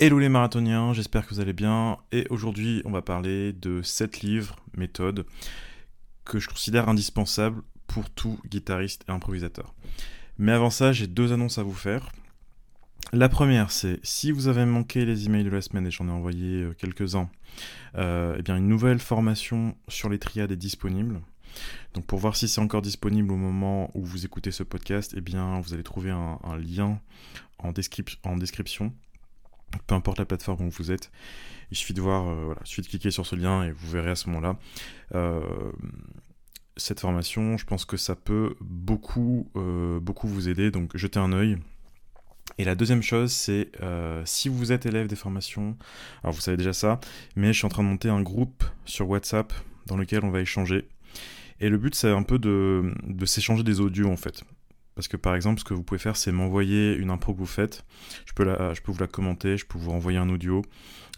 Hello les marathoniens, j'espère que vous allez bien. Et aujourd'hui, on va parler de 7 livres, méthodes, que je considère indispensables pour tout guitariste et improvisateur. Mais avant ça, j'ai deux annonces à vous faire. La première, c'est si vous avez manqué les emails de la semaine, et j'en ai envoyé euh, quelques-uns, euh, eh bien une nouvelle formation sur les triades est disponible. Donc pour voir si c'est encore disponible au moment où vous écoutez ce podcast, eh bien vous allez trouver un, lien en, en description peu importe la plateforme où vous êtes. Il suffit de voir, euh, voilà, il suffit de cliquer sur ce lien et vous verrez à ce moment-là. Euh, cette formation, je pense que ça peut beaucoup, euh, beaucoup vous aider, donc jetez un œil. Et la deuxième chose, c'est si vous êtes élève des formations, alors vous savez déjà ça, mais je suis en train de monter un groupe sur WhatsApp dans lequel on va échanger. Et le but, c'est un peu de, de s'échanger des audios en fait. Parce que par exemple, ce que vous pouvez faire, c'est m'envoyer une impro que vous faites. Je peux, je peux vous la commenter, je peux vous envoyer un audio,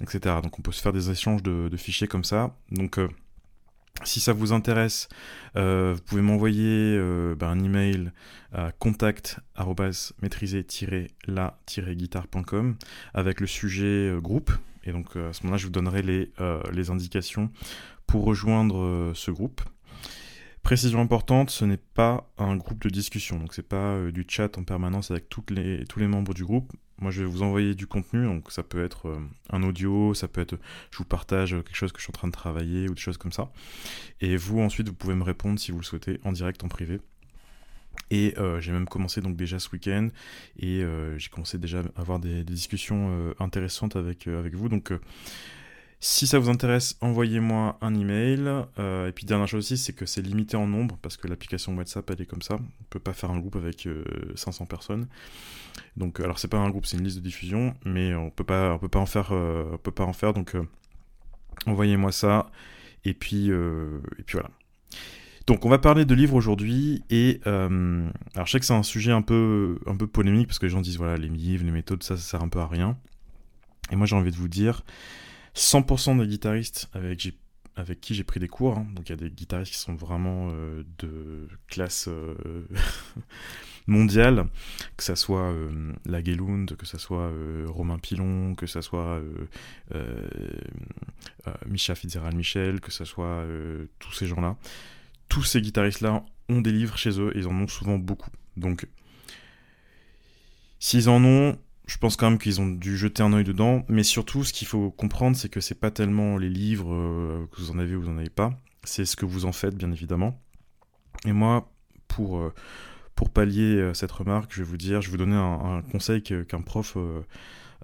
etc. Donc on peut se faire des échanges de, fichiers comme ça. Donc euh, si ça vous intéresse, euh, vous pouvez m'envoyer euh, ben, un email à contact la guitarcom avec le sujet groupe. Et donc à ce moment-là, je vous donnerai les indications pour rejoindre ce groupe. Précision importante, ce n'est pas un groupe de discussion, donc c'est pas euh, du chat en permanence avec les, tous les membres du groupe. Moi, je vais vous envoyer du contenu, donc ça peut être euh, un audio, ça peut être, je vous partage quelque chose que je suis en train de travailler ou des choses comme ça. Et vous, ensuite, vous pouvez me répondre si vous le souhaitez en direct, en privé. Et euh, j'ai même commencé donc déjà ce week-end et j'ai commencé déjà à avoir des, des discussions intéressantes avec, avec vous. Donc si ça vous intéresse, envoyez-moi un email. Euh, et puis dernière chose aussi, c'est que c'est limité en nombre parce que l'application WhatsApp elle est comme ça. On peut pas faire un groupe avec 500 euh, personnes. Donc alors c'est pas un groupe, c'est une liste de diffusion, mais on peut pas, on peut pas en faire, euh, on peut pas en faire. Donc envoyez-moi ça. Et puis et puis voilà. Donc on va parler de livres aujourd'hui et alors je sais que c'est un sujet un peu un peu polémique parce que les gens disent voilà les livres, les méthodes ça ça sert un peu à rien. Et moi j'ai envie de vous dire 100% des guitaristes avec, qui j'ai pris des cours, hein. donc il y a des guitaristes qui sont vraiment euh, de classe euh, mondiale, que ça soit euh, la Gelund, que ça soit Romain Pilon, que ça soit Micha Fitzgerald Michel, que ça soit tous ces gens-là. Tous ces guitaristes-là ont des livres chez eux et ils en ont souvent beaucoup. Donc, s'ils en ont, je pense quand même qu'ils ont dû jeter un oeil dedans, mais surtout ce qu'il faut comprendre, c'est que c'est pas tellement les livres euh, que vous en avez ou vous en avez pas, c'est ce que vous en faites bien évidemment. Et moi, pour, euh, pour pallier euh, cette remarque, je vais vous dire, je vais vous donner un, conseil qu'un prof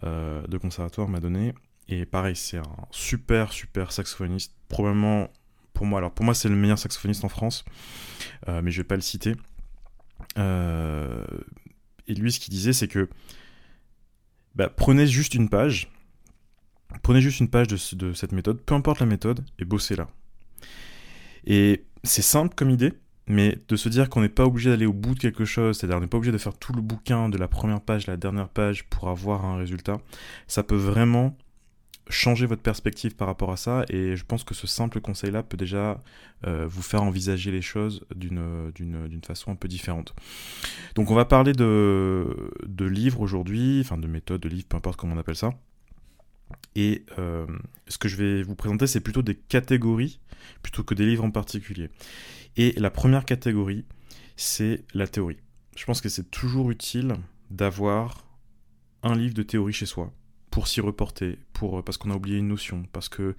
de conservatoire m'a donné. Et pareil, c'est un super super saxophoniste, probablement pour moi. Alors pour moi, c'est le meilleur saxophoniste en France, mais je vais pas le citer. et lui, ce qu'il disait, c'est que bah, prenez juste une page, prenez juste une page de, cette méthode, peu importe la méthode, et bossez là. Et c'est simple comme idée, mais de se dire qu'on n'est pas obligé d'aller au bout de quelque chose, c'est-à-dire on n'est pas obligé de faire tout le bouquin de la première page à la dernière page pour avoir un résultat, ça peut vraiment changer votre perspective par rapport à ça et je pense que ce simple conseil là peut déjà euh, vous faire envisager les choses d'une, d'une, façon un peu différente. Donc on va parler de, de livres aujourd'hui, enfin de méthodes, de livres, peu importe comment on appelle ça. Et euh, ce que je vais vous présenter, c'est plutôt des catégories plutôt que des livres en particulier. Et la première catégorie, c'est la théorie. Je pense que c'est toujours utile d'avoir un livre de théorie chez soi pour s'y reporter, pour, euh, parce qu'on a oublié une notion, parce que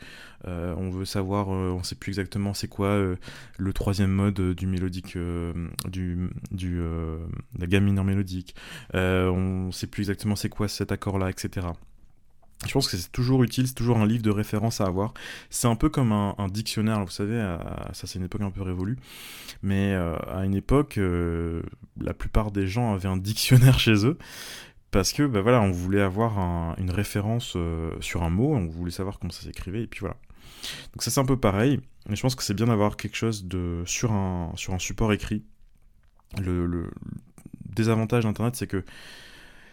euh, on veut savoir, euh, on sait plus exactement c'est quoi le troisième mode du mélodique, du, du la gamme mineure mélodique, on sait plus exactement c'est quoi cet accord-là, etc. Je pense que c'est toujours utile, c'est toujours un livre de référence à avoir. C'est un peu comme un, dictionnaire, vous savez, ça c'est une époque un peu révolue, mais à une époque, la plupart des gens avaient un dictionnaire chez eux, parce que bah voilà, on voulait avoir une référence euh, sur un mot, on voulait savoir comment ça s'écrivait, et puis voilà. Donc ça c'est un peu pareil, mais je pense que c'est bien d'avoir quelque chose de sur un, sur un support écrit. Le, désavantage d'Internet, c'est que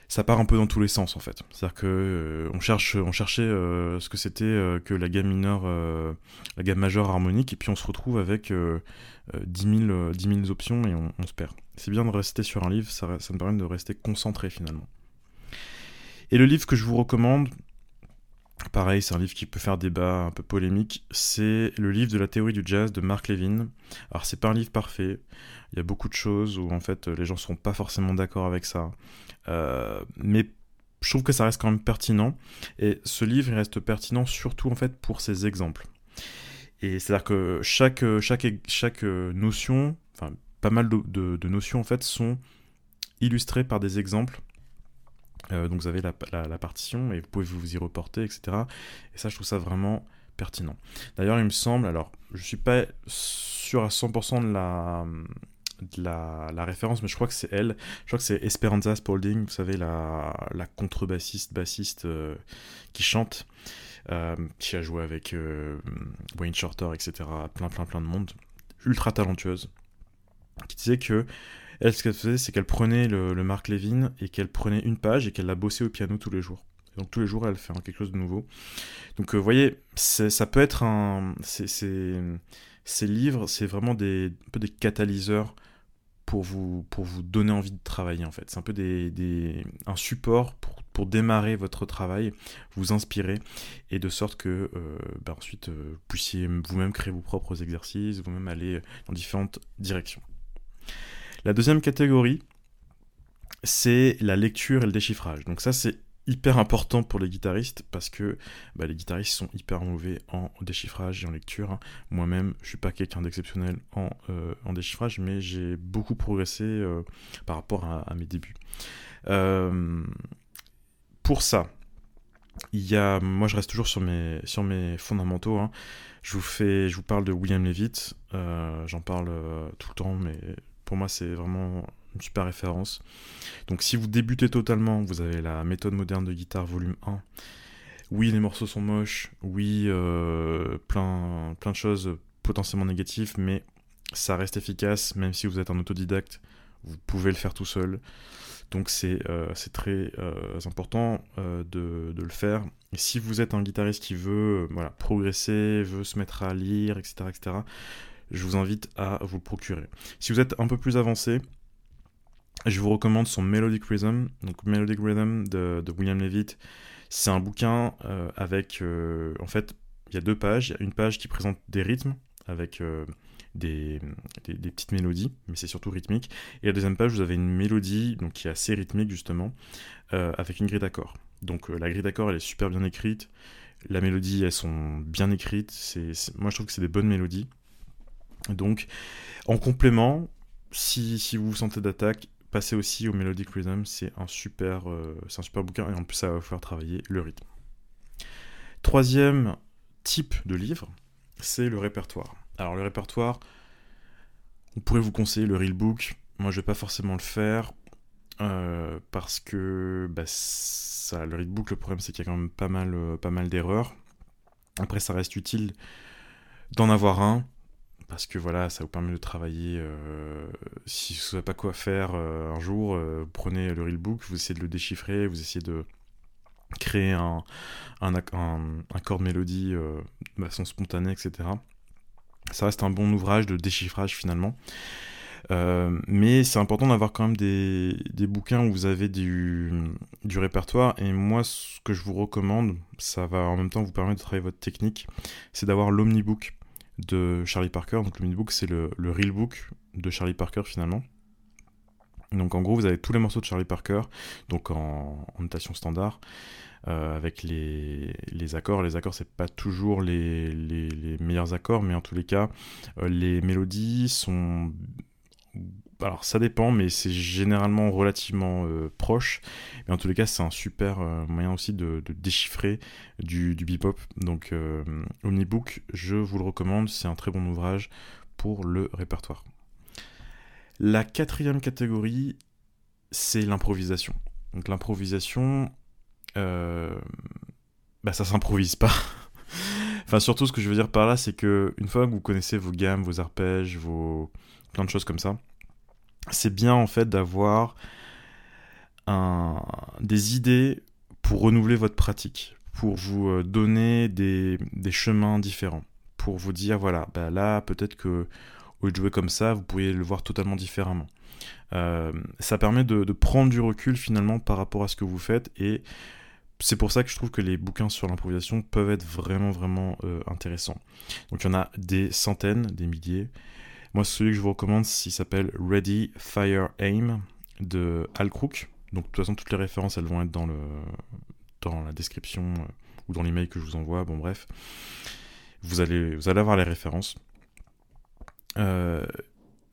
ça part un peu dans tous les sens en fait. C'est-à-dire que euh, on cherche, on cherchait euh, ce que c'était que la gamme mineure, la gamme majeure harmonique, et puis on se retrouve avec 10 000, options et on, se perd. C'est bien de rester sur un livre, ça, ça me permet de rester concentré finalement. Et le livre que je vous recommande, Pareil, c'est un livre qui peut faire débat, un peu polémique. C'est le livre de la théorie du jazz de Mark Levin. Alors, c'est pas un livre parfait. Il y a beaucoup de choses où, en fait, les gens ne seront pas forcément d'accord avec ça. Euh, mais je trouve que ça reste quand même pertinent. Et ce livre, reste pertinent surtout, en fait, pour ses exemples. Et c'est-à-dire que chaque notion, enfin, pas mal de, de notions, en fait, sont illustrées par des exemples euh, donc vous avez la, partition et vous pouvez vous y reporter, etc. Et ça, je trouve ça vraiment pertinent. D'ailleurs, il me semble, alors je suis pas sûr à 100% de la, de la, référence, mais je crois que c'est elle. Je crois que c'est Esperanza Spalding, vous savez, la, la contrebassiste, bassiste euh, qui chante, euh, qui a joué avec Wayne Shorter, etc. Plein, plein, plein de monde. Ultra talentueuse. Qui disait que elle, ce qu'elle faisait, c'est qu'elle prenait le, Mark Levin et qu'elle prenait une page et qu'elle la bossait au piano tous les jours. donc tous les jours, elle fait quelque chose de nouveau. Donc vous voyez, ça peut être un... ces livres, c'est vraiment un peu des catalyseurs pour vous, pour vous donner envie de travailler en fait. C'est un peu un support pour, pour, démarrer votre travail, vous inspirer, et de sorte que euh, bah, ensuite euh, vous puissiez vous-même créer vos propres exercices, vous-même aller dans différentes directions. La deuxième catégorie, c'est la lecture et le déchiffrage. Donc ça, c'est hyper important pour les guitaristes parce que bah, les guitaristes sont hyper mauvais en déchiffrage et en lecture. Moi-même, je suis pas quelqu'un d'exceptionnel en, euh, déchiffrage, mais j'ai beaucoup progressé euh, par rapport à, mes débuts. Euh, pour ça, il y a, moi je reste toujours sur mes, fondamentaux. Hein. Je vous je vous parle de William Levitt. J'en parle tout le temps, mais pour moi, c'est vraiment une super référence. Donc, si vous débutez totalement, vous avez la méthode moderne de guitare volume 1. Oui, les morceaux sont moches. Oui, euh, plein, plein de choses potentiellement négatives, mais ça reste efficace, même si vous êtes un autodidacte. Vous pouvez le faire tout seul. Donc c'est euh, très euh, important de, de, le faire. Et si vous êtes un guitariste qui veut voilà, progresser, veut se mettre à lire, etc., etc., je vous invite à vous le procurer. Si vous êtes un peu plus avancé, je vous recommande son Melodic Rhythm. Donc Melodic Rhythm de, William Levitt, c'est un bouquin euh, avec, euh, en fait, il y a deux pages. Il y a une page qui présente des rythmes avec euh, des, petites mélodies, mais c'est surtout rythmique. Et la deuxième page, vous avez une mélodie donc, qui est assez rythmique justement, avec une grille d'accords. Donc la grille d'accords, elle est super bien écrite. La mélodie, elles sont bien écrites. Moi, je trouve que c'est des bonnes mélodies. Donc, en complément, si, si vous vous sentez d'attaque, passez aussi au Melodic Rhythm, c'est un, super, euh, un super bouquin et en plus ça va vous faire travailler le rythme. Troisième type de livre, c'est le répertoire. Alors le répertoire, on pourrait vous conseiller le Real Book, moi je vais pas forcément le faire, euh, parce que bah, ça, le Real Book, le problème c'est qu'il y a quand même pas mal, euh, pas mal d'erreurs. Après ça reste utile d'en avoir un, parce que voilà, ça vous permet de travailler. Euh, si vous ne savez pas quoi faire euh, un jour, euh, vous prenez le real book, vous essayez de le déchiffrer, vous essayez de créer un, un, accord de mélodie de façon spontanée, etc. Ça reste un bon ouvrage de déchiffrage finalement. mais c'est important d'avoir quand même des, des, bouquins où vous avez du, du, répertoire. Et moi, ce que je vous recommande, ça va en même temps vous permettre de travailler votre technique, c'est d'avoir l'Omnibook de Charlie Parker. Donc le mini-book, c'est le, real book de Charlie Parker finalement. Donc en gros, vous avez tous les morceaux de Charlie Parker, donc en, notation standard, euh, avec les, accords. Les accords, c'est pas toujours les, les, meilleurs accords, mais en tous les cas, euh, les mélodies sont alors ça dépend, mais c'est généralement relativement euh, proche. Mais en tous les cas, c'est un super euh, moyen aussi de, déchiffrer du, du bebop. Donc euh, Omnibook, je vous le recommande, c'est un très bon ouvrage pour le répertoire. La quatrième catégorie, c'est l'improvisation. Donc l'improvisation, bah ça s'improvise pas. enfin surtout ce que je veux dire par là, c'est que une fois que vous connaissez vos gammes, vos arpèges, vos plein de choses comme ça, c'est bien en fait d'avoir des idées pour renouveler votre pratique, pour vous euh, donner des, chemins différents, pour vous dire voilà, bah là peut-être que au lieu de jouer comme ça, vous pourriez le voir totalement différemment. Euh, ça permet de, prendre du recul finalement par rapport à ce que vous faites et c'est pour ça que je trouve que les bouquins sur l'improvisation peuvent être vraiment, vraiment intéressants. Donc il y en a des centaines, des milliers. Moi, celui que je vous recommande, il s'appelle Ready, Fire, Aim de Al Crook. Donc de toute façon, toutes les références, elles vont être dans, le, dans la description ou dans l'email que je vous envoie. Bon, bref. Vous allez, vous allez avoir les références. Euh,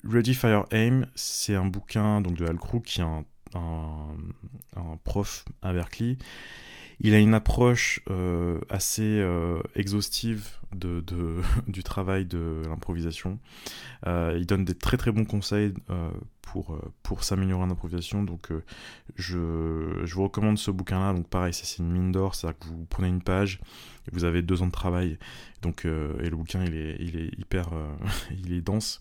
Ready Fire Aim, c'est un bouquin donc, de Al Crook qui est un, prof à Berkeley. Il a une approche euh, assez euh, exhaustive de, du travail de l'improvisation. il donne des très très bons conseils pour, pour s'améliorer en improvisation. Donc je, je, vous recommande ce bouquin-là. Donc pareil, c'est une mine d'or, c'est-à-dire que vous prenez une page, et vous avez deux ans de travail. Donc, et le bouquin, il est, il est hyper... il est dense.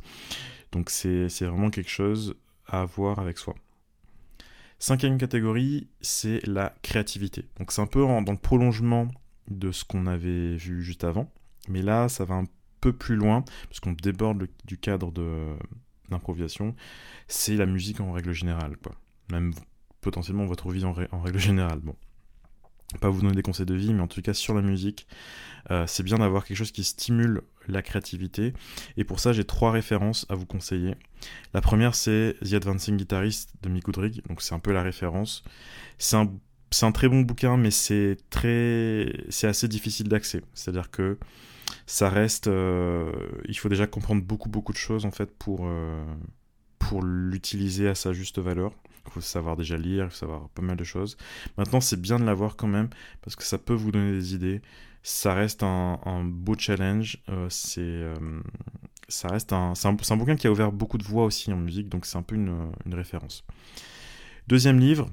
Donc c'est vraiment quelque chose à avoir avec soi. Cinquième catégorie, c'est la créativité. Donc c'est un peu dans le prolongement de ce qu'on avait vu juste avant, mais là ça va un peu plus loin, puisqu'on déborde du cadre de l'improvisation, c'est la musique en règle générale, quoi. Même potentiellement votre vie en, en règle générale. Bon, pas vous donner des conseils de vie, mais en tout cas sur la musique, euh, c'est bien d'avoir quelque chose qui stimule la créativité. Et pour ça, j'ai trois références à vous conseiller. La première, c'est The Advancing Guitarist de Mick Woodrig, donc c'est un peu la référence. C'est un, un, très bon bouquin, mais c'est très, c'est assez difficile d'accès. C'est-à-dire que ça reste, euh, il faut déjà comprendre beaucoup beaucoup de choses en fait pour euh, pour l'utiliser à sa juste valeur. Il faut savoir déjà lire, il faut savoir pas mal de choses. Maintenant, c'est bien de l'avoir quand même, parce que ça peut vous donner des idées. Ça reste un, beau challenge. Euh, c'est, euh, reste un, c'est un, bouquin qui a ouvert beaucoup de voix aussi en musique, donc c'est un peu une, une référence. Deuxième livre,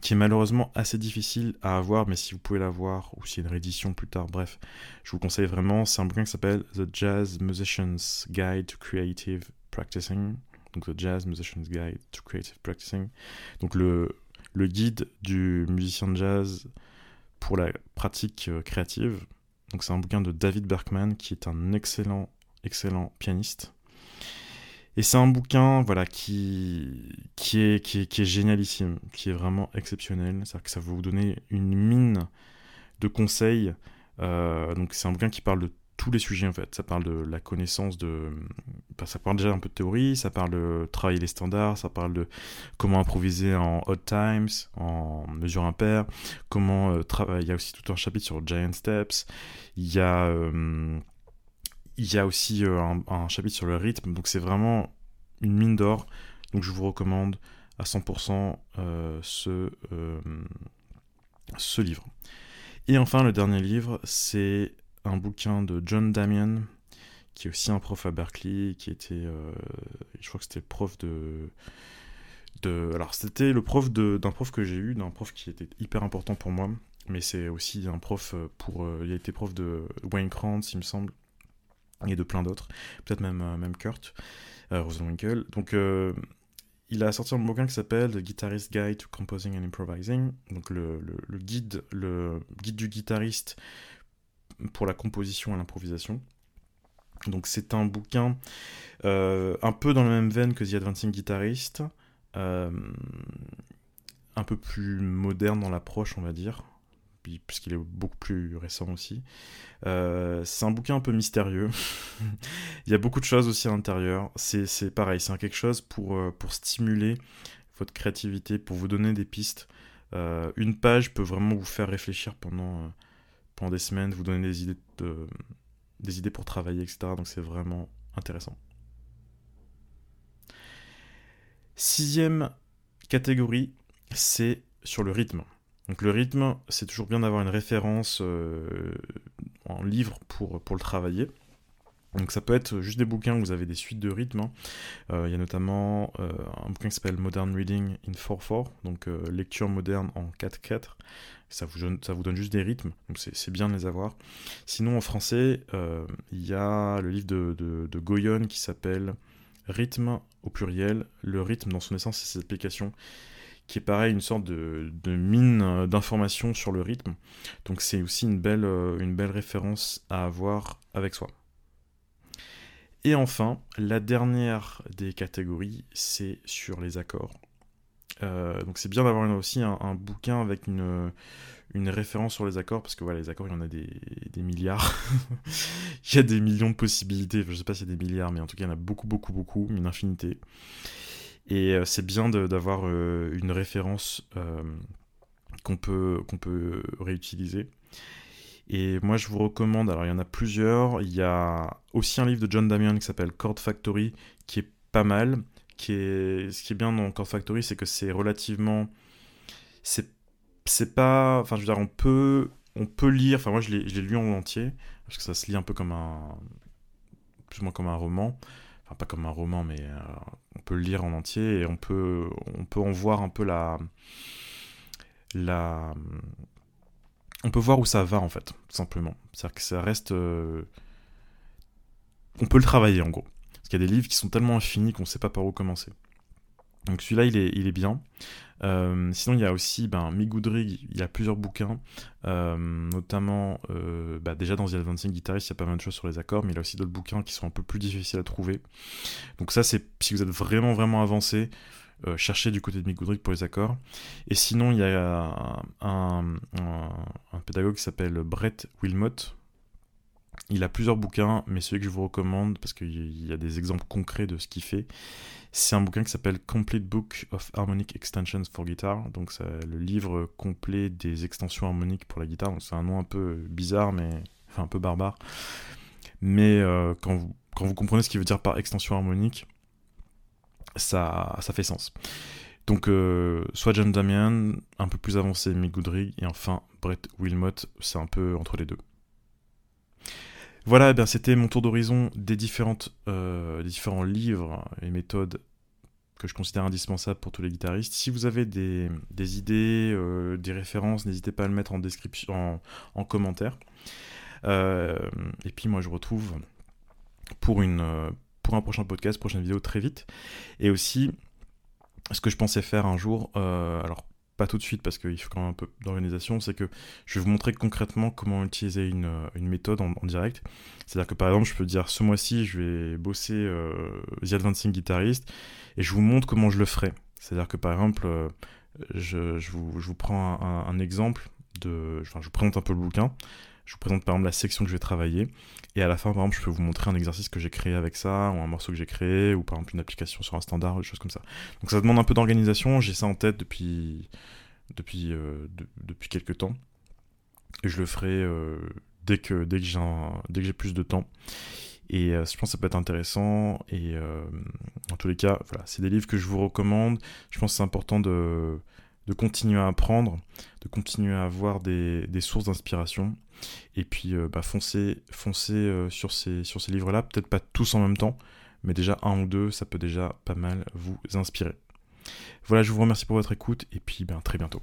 qui est malheureusement assez difficile à avoir, mais si vous pouvez l'avoir, ou s'il y a une réédition plus tard, bref, je vous conseille vraiment. C'est un bouquin qui s'appelle The Jazz Musician's Guide to Creative Practicing donc The Jazz Musician's Guide to Creative Practicing, donc le, le guide du musicien de jazz pour la pratique euh, créative. Donc c'est un bouquin de David Berkman qui est un excellent, excellent pianiste. Et c'est un bouquin voilà, qui, qui, est, qui, est, qui est génialissime, qui est vraiment exceptionnel. C'est-à-dire que ça va vous donner une mine de conseils. Euh, donc c'est un bouquin qui parle de tous les sujets en fait. Ça parle de la connaissance de. Ça parle déjà un peu de théorie, ça parle de travailler les standards, ça parle de comment improviser en odd times, en mesure impaire, comment euh. Il y a aussi tout un chapitre sur Giant Steps. Il y a. Euh, il y a aussi euh, un, chapitre sur le rythme, donc c'est vraiment une mine d'or. Donc je vous recommande à 100% ce, ce livre. Et enfin, le dernier livre, c'est un bouquin de John Damian, qui est aussi un prof à Berkeley, qui était, euh, je crois que c'était prof de, de alors c'était le prof d'un prof que j'ai eu, d'un prof qui était hyper important pour moi, mais c'est aussi un prof pour, euh, il a été prof de Wayne Krantz, il me semble, et de plein d'autres, peut-être même, euh, même Kurt, Rosenwinkel. Donc il a sorti un bouquin qui s'appelle The Guitarist Guide to Composing and Improvising, donc le, le, guide, le guide du guitariste pour la composition et l'improvisation. Donc c'est un bouquin euh, un peu dans la même veine que The Advancing Guitarist, euh, un peu plus moderne dans l'approche, on va dire, puisqu'il est beaucoup plus récent aussi. Euh, c'est un bouquin un peu mystérieux. Il y a beaucoup de choses aussi à l'intérieur. C'est pareil, c'est quelque chose pour, pour stimuler votre créativité, pour vous donner des pistes. une page peut vraiment vous faire réfléchir pendant pendant des semaines, vous donner des idées, de, des idées pour travailler, etc. Donc c'est vraiment intéressant. Sixième catégorie, c'est sur le rythme. Donc le rythme, c'est toujours bien d'avoir une référence euh, en livre pour, pour le travailler. Donc ça peut être juste des bouquins où vous avez des suites de rythmes. Hein. Euh, il y a notamment euh, un bouquin qui s'appelle Modern Reading in 4-4, donc euh, lecture moderne en 4-4. Ça vous, donne juste des rythmes, donc c'est bien de les avoir. Sinon en français, il y a le livre de, de, Goyon qui s'appelle Rythme au pluriel, le rythme dans son essence et ses applications qui est pareil une sorte de, de mine d'informations sur le rythme. Donc c'est aussi une belle, une belle référence à avoir avec soi. Et enfin, la dernière des catégories, c'est sur les accords. Euh, donc c'est bien d'avoir aussi un, bouquin avec une, référence sur les accords, parce que voilà, les accords, il y en a des, milliards. il y a des millions de possibilités, je sais pas s'il y a des milliards, mais en tout cas, il y en a beaucoup, beaucoup, beaucoup, une infinité. Et euh, c'est bien d'avoir euh, une référence qu'on peut, qu'on peut réutiliser. Et moi, je vous recommande, alors il y en a plusieurs. Il y a aussi un livre de John Damian qui s'appelle Chord Factory, qui est pas mal. Qui est... Ce qui est bien dans Chord Factory, c'est que c'est relativement. C'est pas. Enfin, je veux dire, on peut, on peut lire. Enfin, moi, je l'ai lu en entier, parce que ça se lit un peu comme un. plus ou moins comme un roman. Enfin, pas comme un roman, mais euh, on peut le lire en entier et on peut, on peut en voir un peu la. La. On peut voir où ça va, en fait, tout simplement. C'est-à-dire que ça reste. Euh, on peut le travailler, en gros. Parce qu'il y a des livres qui sont tellement infinis qu'on ne sait pas par où commencer. Donc celui-là, il est, il est bien. Euh, sinon, il y a aussi ben, Mick il y a plusieurs bouquins, euh, notamment bah, déjà dans The Advancing Guitarist, il y a pas mal de choses sur les accords, mais il y a aussi d'autres bouquins qui sont un peu plus difficiles à trouver. Donc ça, c'est si vous êtes vraiment vraiment avancé, cherchez du côté de Mick pour les accords. Et sinon, il y a un, pédagogue qui s'appelle Brett Wilmot, il a plusieurs bouquins, mais celui que je vous recommande, parce qu'il y a des exemples concrets de ce qu'il fait, c'est un bouquin qui s'appelle Complete Book of Harmonic Extensions for Guitar. Donc c'est le livre complet des extensions harmoniques pour la guitare. c'est un nom un peu bizarre, mais enfin un peu barbare. Mais euh, quand, quand vous comprenez ce qu'il veut dire par extension harmonique, ça, fait sens. Donc, euh, soit John Damian, un peu plus avancé, Mick Goodrich, et enfin Brett Wilmot, c'est un peu entre les deux. Voilà, eh c'était mon tour d'horizon des, euh, différents livres et méthodes que je considère indispensables pour tous les guitaristes. Si vous avez des, idées, euh, des références, n'hésitez pas à le mettre en description, en, commentaire. Et puis moi, je retrouve pour, une, pour un prochain podcast, prochaine vidéo très vite. Et aussi, ce que je pensais faire un jour, alors pas tout de suite parce qu'il faut quand même un peu d'organisation, c'est que je vais vous montrer concrètement comment utiliser une, euh, méthode en, direct. C'est-à-dire que par exemple, je peux dire ce mois-ci, je vais bosser euh, The Advancing Guitarist et je vous montre comment je le ferai. C'est-à-dire que par exemple, euh, je, vous, prends un, exemple, de, enfin, je vous présente un peu le bouquin, je vous présente par exemple la section que je vais travailler, et à la fin, par exemple, je peux vous montrer un exercice que j'ai créé avec ça, ou un morceau que j'ai créé, ou par exemple une application sur un standard, ou des choses comme ça. Donc ça demande un peu d'organisation, j'ai ça en tête depuis, depuis, euh, depuis quelques temps, et je le ferai euh, dès que, dès que j'ai plus de temps. Et euh, je pense que ça peut être intéressant. Et en tous les cas, voilà, c'est des livres que je vous recommande. Je pense que c'est important de, de continuer à apprendre, de continuer à avoir des, sources d'inspiration. Et puis, euh, bah, foncez, euh, sur ces, livres-là, peut-être pas tous en même temps, mais déjà un ou deux, ça peut déjà pas mal vous inspirer. Voilà, je vous remercie pour votre écoute, et puis ben, très bientôt.